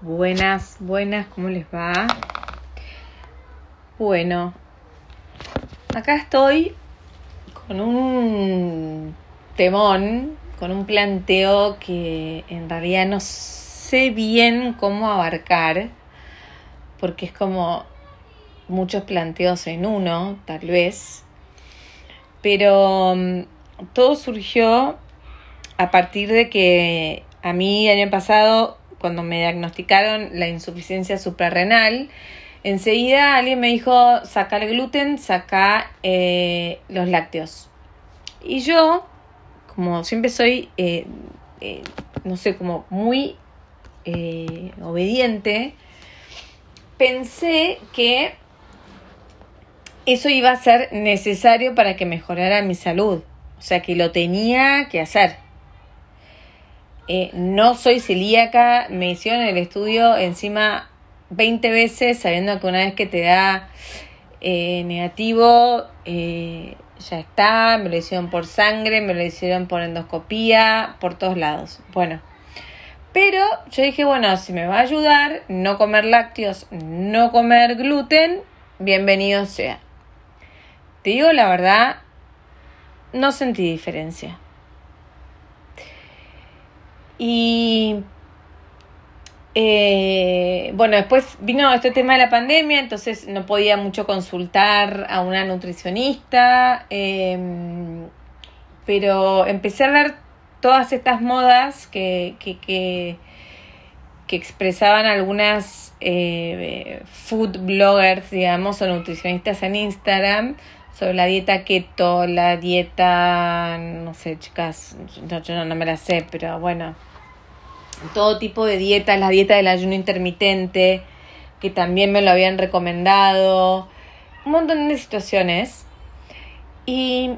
Buenas, buenas, ¿cómo les va? Bueno, acá estoy con un temón, con un planteo que en realidad no sé bien cómo abarcar, porque es como muchos planteos en uno, tal vez, pero mm, todo surgió a partir de que a mí el año pasado cuando me diagnosticaron la insuficiencia suprarrenal, enseguida alguien me dijo, saca el gluten, saca eh, los lácteos. Y yo, como siempre soy, eh, eh, no sé, como muy obediente, pensé que eso iba a ser necesario para que mejorara mi salud. O sea, que lo tenía que hacer. Eh, no soy celíaca, me hicieron el estudio encima 20 veces, sabiendo que una vez que te da eh, negativo, eh, ya está, me lo hicieron por sangre, me lo hicieron por endoscopía, por todos lados. Bueno, pero yo dije, bueno, si me va a ayudar no comer lácteos, no comer gluten, bienvenido sea. Te digo la verdad, no sentí diferencia. Y eh, bueno, después vino este tema de la pandemia, entonces no podía mucho consultar a una nutricionista, em, pero empecé a ver todas estas modas que, que, que, que expresaban algunas eh, food bloggers, digamos, o nutricionistas en Instagram sobre la dieta keto, la dieta, no sé, chicas, yo no me la sé, pero bueno, todo tipo de dietas, la dieta del ayuno intermitente, que también me lo habían recomendado, un montón de situaciones. Y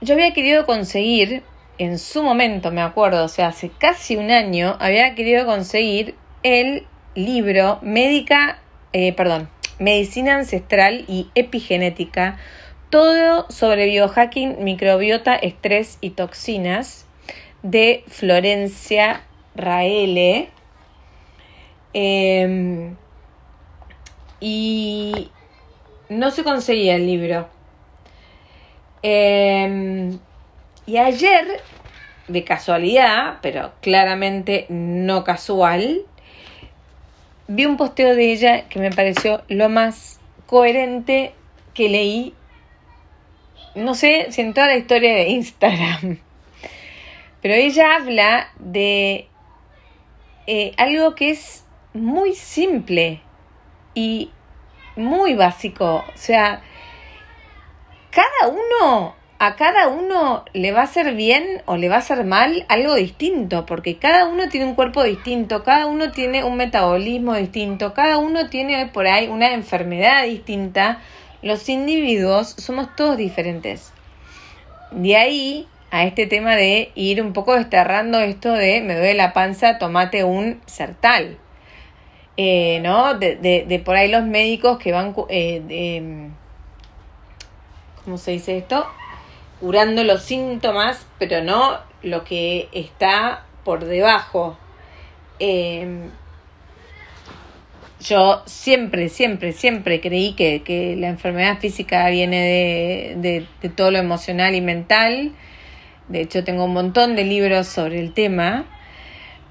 yo había querido conseguir, en su momento me acuerdo, o sea, hace casi un año, había querido conseguir el libro Médica, eh, perdón, Medicina Ancestral y Epigenética, todo sobre biohacking, microbiota, estrés y toxinas de Florencia Raele. Em, y no se conseguía el libro. Em, y ayer, de casualidad, pero claramente no casual, vi un posteo de ella que me pareció lo más coherente que leí, no sé si en toda la historia de Instagram. Pero ella habla de eh, algo que es muy simple y muy básico. O sea, cada uno, a cada uno le va a hacer bien o le va a hacer mal algo distinto, porque cada uno tiene un cuerpo distinto, cada uno tiene un metabolismo distinto, cada uno tiene por ahí una enfermedad distinta. Los individuos somos todos diferentes. De ahí a este tema de ir un poco desterrando esto de me duele la panza, tomate un sertal. Eh, ¿No? De, de, por ahí los médicos que van, eh, ¿cómo se dice esto? Curando los síntomas, pero no lo que está por debajo. Em, yo siempre, siempre, siempre creí que, que la enfermedad física viene de, de todo lo emocional y mental de hecho, tengo un montón de libros sobre el tema.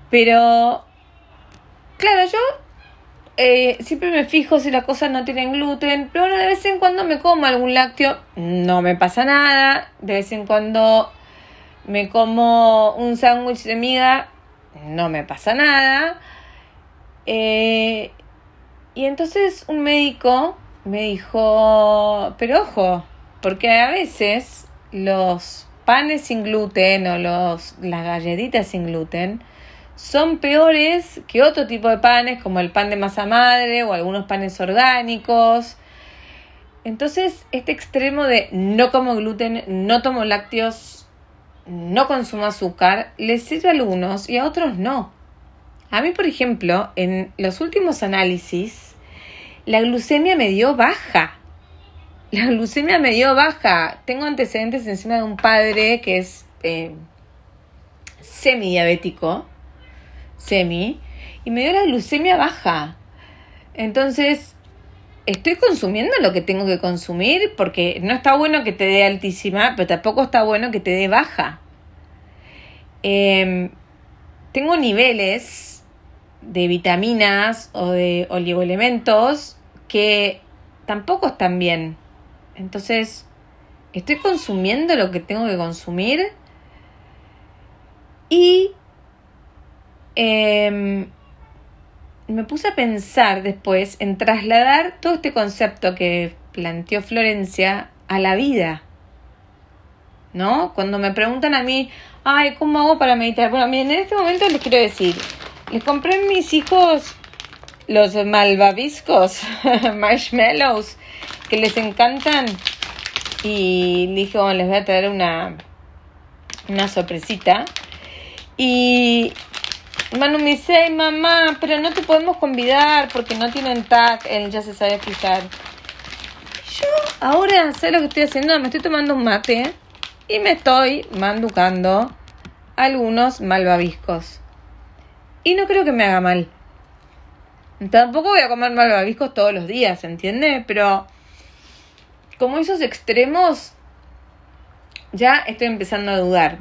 Pero, claro, yo eh, siempre me fijo si las cosas no tienen gluten. Pero de vez en cuando me como algún lácteo. No me pasa nada. De vez en cuando me como un sándwich de miga. No me pasa nada. Eh, y entonces un médico me dijo, pero ojo, porque a veces los panes sin gluten o los, las galletitas sin gluten son peores que otro tipo de panes como el pan de masa madre o algunos panes orgánicos. Entonces, este extremo de no como gluten, no tomo lácteos, no consumo azúcar, les sirve a algunos y a otros no. A mí, por ejemplo, en los últimos análisis, la glucemia me dio baja la glucemia me dio baja. Tengo antecedentes encima de un padre que es eh, semi-diabético, semi, y me dio la glucemia baja. Entonces, estoy consumiendo lo que tengo que consumir porque no está bueno que te dé altísima, pero tampoco está bueno que te dé baja. Em, tengo niveles de vitaminas o de oligoelementos que tampoco están bien. Entonces, ¿estoy consumiendo lo que tengo que consumir? Y em, me puse a pensar después en trasladar todo este concepto que planteó Florencia a la vida. ¿No? Cuando me preguntan a mí, ay, ¿cómo hago para meditar? Bueno, miren, en este momento les quiero decir, les compré a mis hijos los malvaviscos, marshmallows, que les encantan. Y dije, les voy a traer una, una sorpresita. Y Manu me dice, ay mamá, pero no te podemos convidar porque no tienen tag, él ya se sabe fijar. Yo ahora, sé lo que estoy haciendo? Me estoy tomando un mate y me estoy manducando algunos malvaviscos. Y no creo que me haga mal. Tampoco voy a comer malvaviscos todos los días, ¿entiendes? Pero como esos extremos, ya estoy empezando a dudar.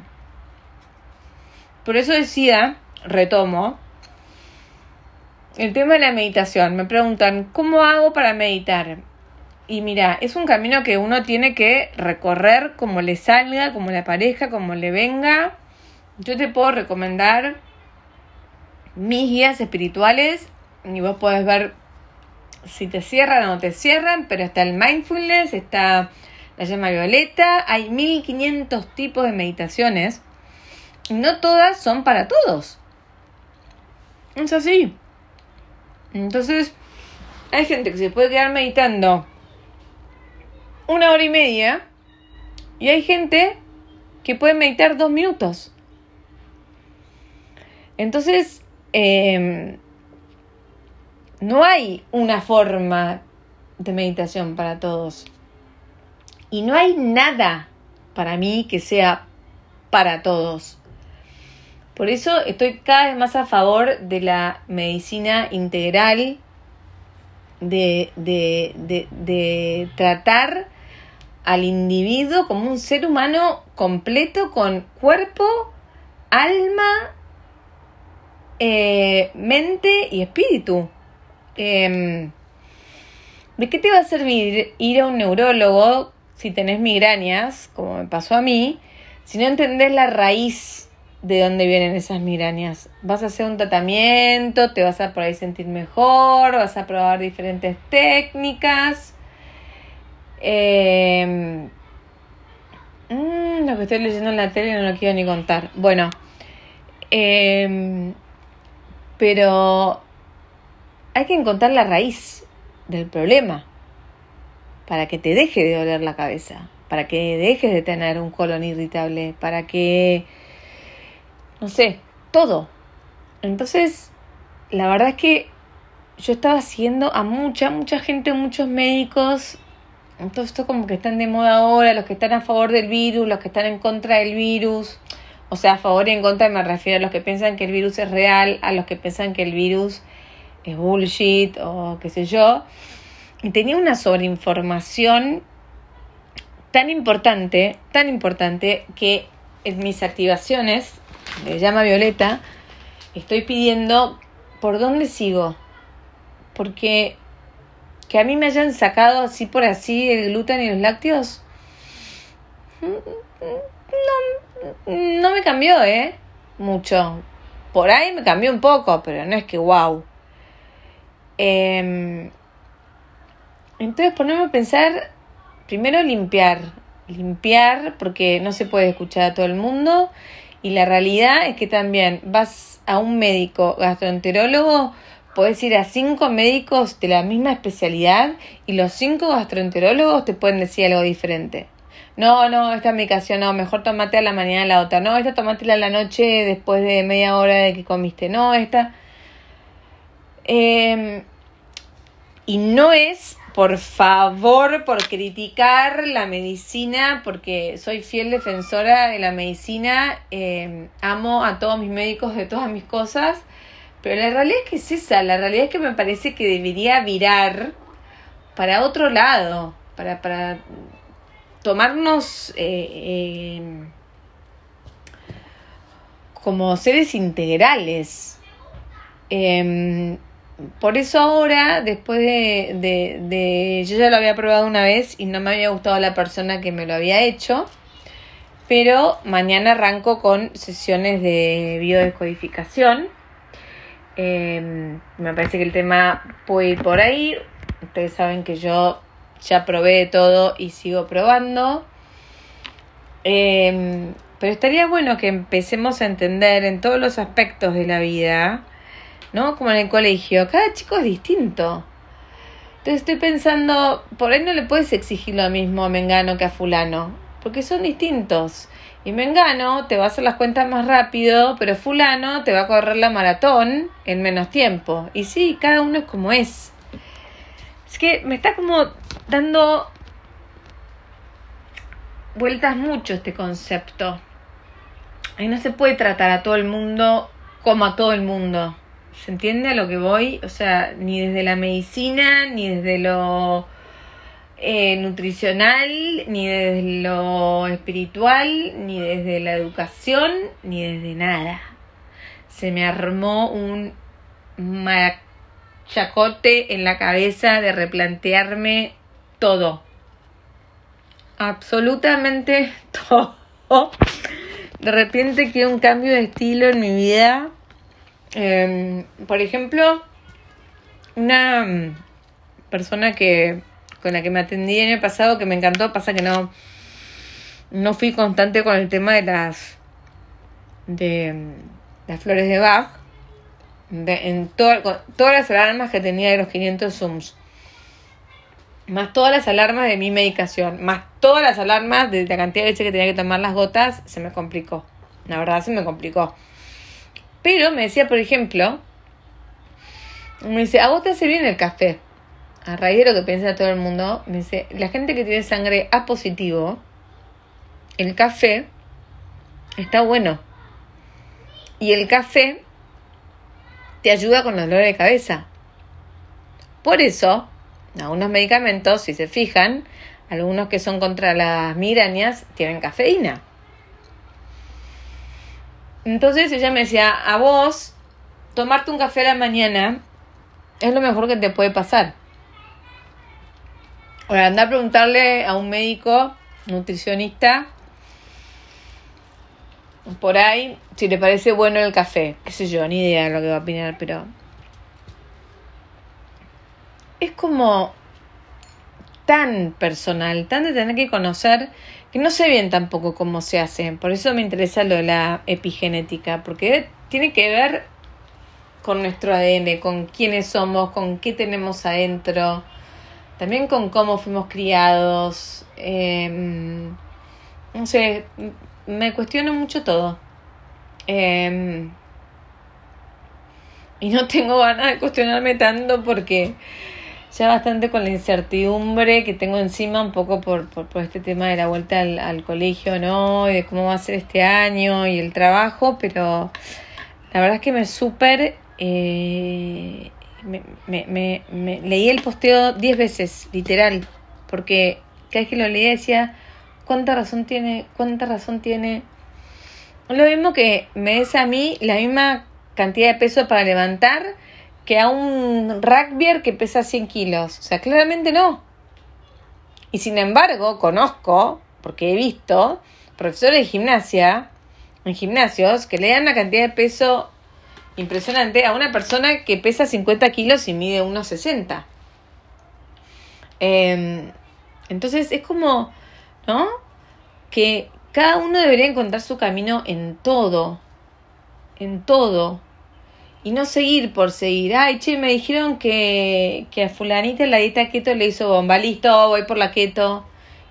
Por eso decía, retomo, el tema de la meditación. Me preguntan, ¿cómo hago para meditar? Y mira, es un camino que uno tiene que recorrer como le salga, como le aparezca, como le venga. Yo te puedo recomendar mis guías espirituales y vos podés ver si te cierran o no te cierran, pero está el mindfulness, está la llama violeta, hay 1500 tipos de meditaciones no todas son para todos. Es así. Entonces, hay gente que se puede quedar meditando una hora y media y hay gente que puede meditar dos minutos. Entonces, em, no hay una forma de meditación para todos. Y no hay nada para mí que sea para todos. Por eso estoy cada vez más a favor de la medicina integral, de, de, tratar al individuo como un ser humano completo con cuerpo, alma, eh, mente y espíritu. Em, ¿De qué te va a servir ir a un neurólogo si tenés migrañas, como me pasó a mí, si no entendés la raíz de dónde vienen esas migrañas. Vas a hacer un tratamiento, te vas a por ahí sentir mejor, vas a probar diferentes técnicas. Em, mm, lo que estoy leyendo en la tele no lo quiero ni contar. Bueno, em, pero hay que encontrar la raíz del problema para que te deje de doler la cabeza, para que dejes de tener un colon irritable, para que no sé, todo. Entonces, la verdad es que yo estaba siguiendo a mucha, mucha gente, muchos médicos. Todo esto como que están de moda ahora, los que están a favor del virus, los que están en contra del virus. O sea, a favor y en contra me refiero a los que piensan que el virus es real, a los que piensan que el virus es bullshit o qué sé yo. Y tenía una sobreinformación tan importante, tan importante, que en mis activaciones le llama Violeta, estoy pidiendo por dónde sigo. Porque que a mí me hayan sacado así por así el gluten y los lácteos, no, no me cambió, ¿eh? Mucho. Por ahí me cambió un poco, pero no es que wow. Em, entonces ponerme a pensar, primero limpiar, limpiar porque no se puede escuchar a todo el mundo y la realidad es que también vas a un médico gastroenterólogo, puedes ir a cinco médicos de la misma especialidad y los cinco gastroenterólogos te pueden decir algo diferente. No, no, esta medicación no, mejor tomate a la mañana la otra. No, esta tomátela a la noche después de media hora de que comiste. No, esta. Eh, y no es por favor, por criticar la medicina, porque soy fiel defensora de la medicina, eh, amo a todos mis médicos de todas mis cosas, Pero la realidad es que es esa, la realidad es que me parece que debería virar para otro lado, para, para tomarnos eh, eh, como seres integrales. Em, por eso ahora, después de, de, de, Yo ya lo había probado una vez y no me había gustado la persona que me lo había hecho. Pero mañana arranco con sesiones de biodescodificación. Em, me parece que el tema puede ir por ahí. Ustedes saben que yo ya probé todo y sigo probando. Em, pero estaría bueno que empecemos a entender en todos los aspectos de la vida ¿no? Como en el colegio, cada chico es distinto. Entonces estoy pensando, por ahí no le puedes exigir lo mismo a Mengano que a Fulano, porque son distintos. Y Mengano te va a hacer las cuentas más rápido, pero Fulano te va a correr la maratón en menos tiempo. Y sí, cada uno es como es. Es que me está como dando vueltas mucho este concepto. Y no se puede tratar a todo el mundo como a todo el mundo. ¿Se entiende a lo que voy? O sea, ni desde la medicina, ni desde lo eh, nutricional, ni desde lo espiritual, ni desde la educación, ni desde nada. Se me armó un machacote en la cabeza de replantearme todo. Absolutamente todo. De repente quiero un cambio de estilo en mi vida Em, por ejemplo, una mm, persona que con la que me atendí en el pasado que me encantó, pasa que no no fui constante con el tema de las de mm, las flores de Bach. En todas las alarmas que tenía de los 500 zooms. Más todas las alarmas de mi medicación. Más todas las alarmas de la cantidad de leche que tenía que tomar las gotas se me complicó. La verdad se me complicó pero me decía, por ejemplo, me dice, a vos te bien el café. A raíz de lo que piensa todo el mundo, me dice, la gente que tiene sangre A positivo, el café está bueno. Y el café te ayuda con los dolores de cabeza. Por eso, algunos medicamentos, si se fijan, algunos que son contra las migrañas, tienen cafeína. Entonces ella me decía, a vos, tomarte un café a la mañana es lo mejor que te puede pasar. Ahora, anda a preguntarle a un médico, nutricionista, por ahí, si le parece bueno el café. Qué sé yo, ni idea de lo que va a opinar, pero... Es como tan personal, tan de tener que conocer que no sé bien tampoco cómo se hace. Por eso me interesa lo de la epigenética, porque tiene que ver con nuestro ADN, con quiénes somos, con qué tenemos adentro, también con cómo fuimos criados. Em, no sé, me cuestiono mucho todo. Em, y no tengo ganas de cuestionarme tanto porque ya bastante con la incertidumbre que tengo encima un poco por, por, este tema de la vuelta al, colegio, ¿no? Y de cómo va a ser este año y el trabajo, pero la verdad es que me súper... Eh, me, me, me, leí el posteo diez veces, literal, porque cada vez que lo leía decía, ¿cuánta razón tiene? ¿Cuánta razón tiene? Lo mismo que me des a mí la misma cantidad de peso para levantar que a un rugbyer que pesa 100 kilos. O sea, claramente no. Y sin embargo, conozco, porque he visto, profesores de gimnasia, en gimnasios, que le dan una cantidad de peso impresionante a una persona que pesa 50 kilos y mide 1,60. Eh, entonces es como, ¿no? Que cada uno debería encontrar su camino en todo, en todo y no seguir por seguir. Ay, che, me dijeron que, que a fulanita la dieta keto le hizo bomba. Listo, voy por la keto.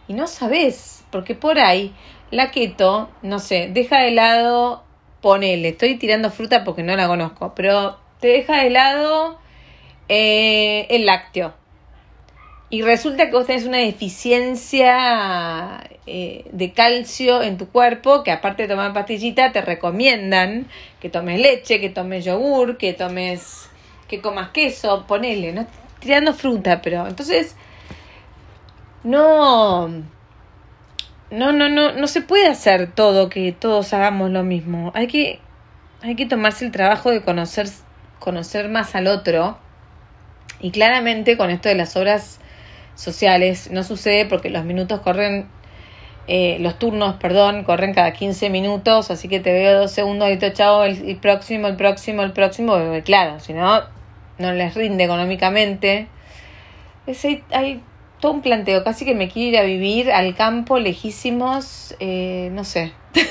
Y no sabes, porque por ahí la keto, no sé, deja de lado, ponele, estoy tirando fruta porque no la conozco, pero te deja de lado eh, el lácteo. Y resulta que vos tenés una deficiencia eh, de calcio en tu cuerpo, que aparte de tomar pastillita, te recomiendan que tomes leche, que tomes yogur, que tomes, que comas queso, ponele, ¿no? Tirando fruta, pero entonces no, no, no, no, no se puede hacer todo que todos hagamos lo mismo. Hay que, hay que tomarse el trabajo de conocer, conocer más al otro. Y claramente con esto de las obras sociales no sucede porque los minutos corren, eh, los turnos, perdón, corren cada 15 minutos, así que te veo dos segundos, y te chao, el, próximo, el próximo, el próximo, claro, si no, no les rinde económicamente. Es, hay, todo un planteo, casi que me quiero ir a vivir al campo, lejísimos, eh, no sé.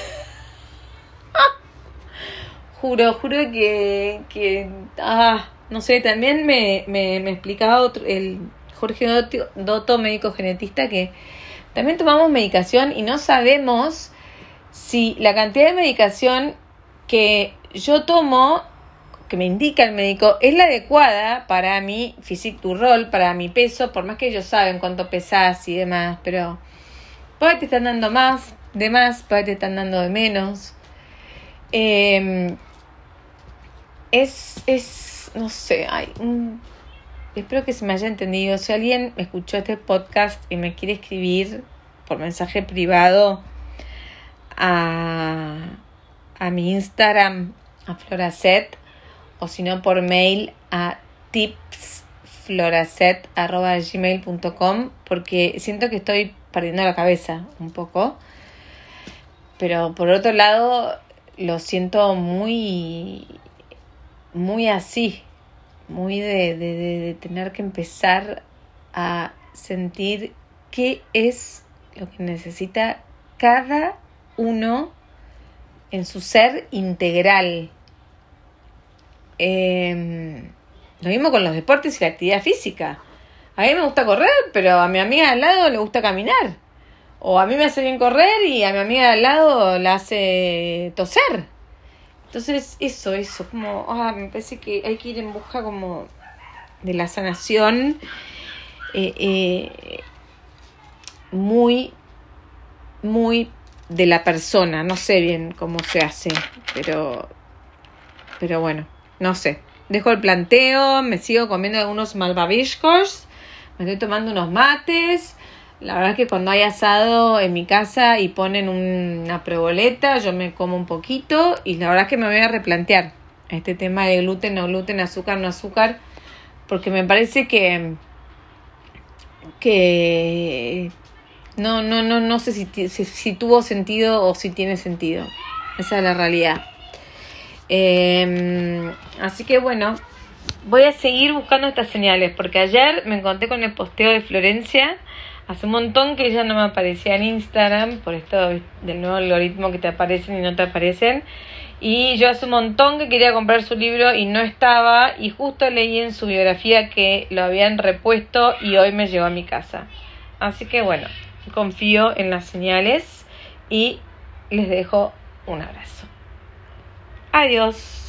juro, juro que, que ah, no sé, también me, me, me explicaba otro, el Jorge Doto, médico genetista, que también tomamos medicación y no sabemos si la cantidad de medicación que yo tomo, que me indica el médico, es la adecuada para mi physique du rol, para mi peso, por más que ellos saben cuánto pesas y demás, pero puede te están dando más, de más, puede te están dando de menos. Em, es, es, no sé, hay un espero que se me haya entendido. Si alguien escuchó este podcast y me quiere escribir por mensaje privado a, a mi Instagram, a Floracet, o si no por mail a tipsfloracet.gmail.com porque siento que estoy perdiendo la cabeza un poco. Pero por otro lado, lo siento muy, muy así, muy de, de, tener que empezar a sentir qué es lo que necesita cada uno en su ser integral. Em, lo mismo con los deportes y la actividad física. A mí me gusta correr, pero a mi amiga al lado le gusta caminar. O a mí me hace bien correr y a mi amiga al lado la hace toser. Entonces, eso, eso, como, ah, me parece que hay que ir en busca como de la sanación eh, eh, muy, muy de la persona. No sé bien cómo se hace, pero, pero bueno, no sé. Dejo el planteo, me sigo comiendo algunos malvaviscos, me estoy tomando unos mates la verdad es que cuando hay asado en mi casa y ponen una preboleta, yo me como un poquito y la verdad es que me voy a replantear este tema de gluten, no gluten, azúcar, no azúcar, porque me parece que que no, no, no, no sé si, si, tuvo sentido o si tiene sentido. Esa es la realidad. Em, así que bueno, voy a seguir buscando estas señales, porque ayer me encontré con el posteo de Florencia Hace un montón que ella no me aparecía en Instagram por esto del nuevo algoritmo que te aparecen y no te aparecen. Y yo hace un montón que quería comprar su libro y no estaba. Y justo leí en su biografía que lo habían repuesto y hoy me llegó a mi casa. Así que bueno, confío en las señales y les dejo un abrazo. Adiós.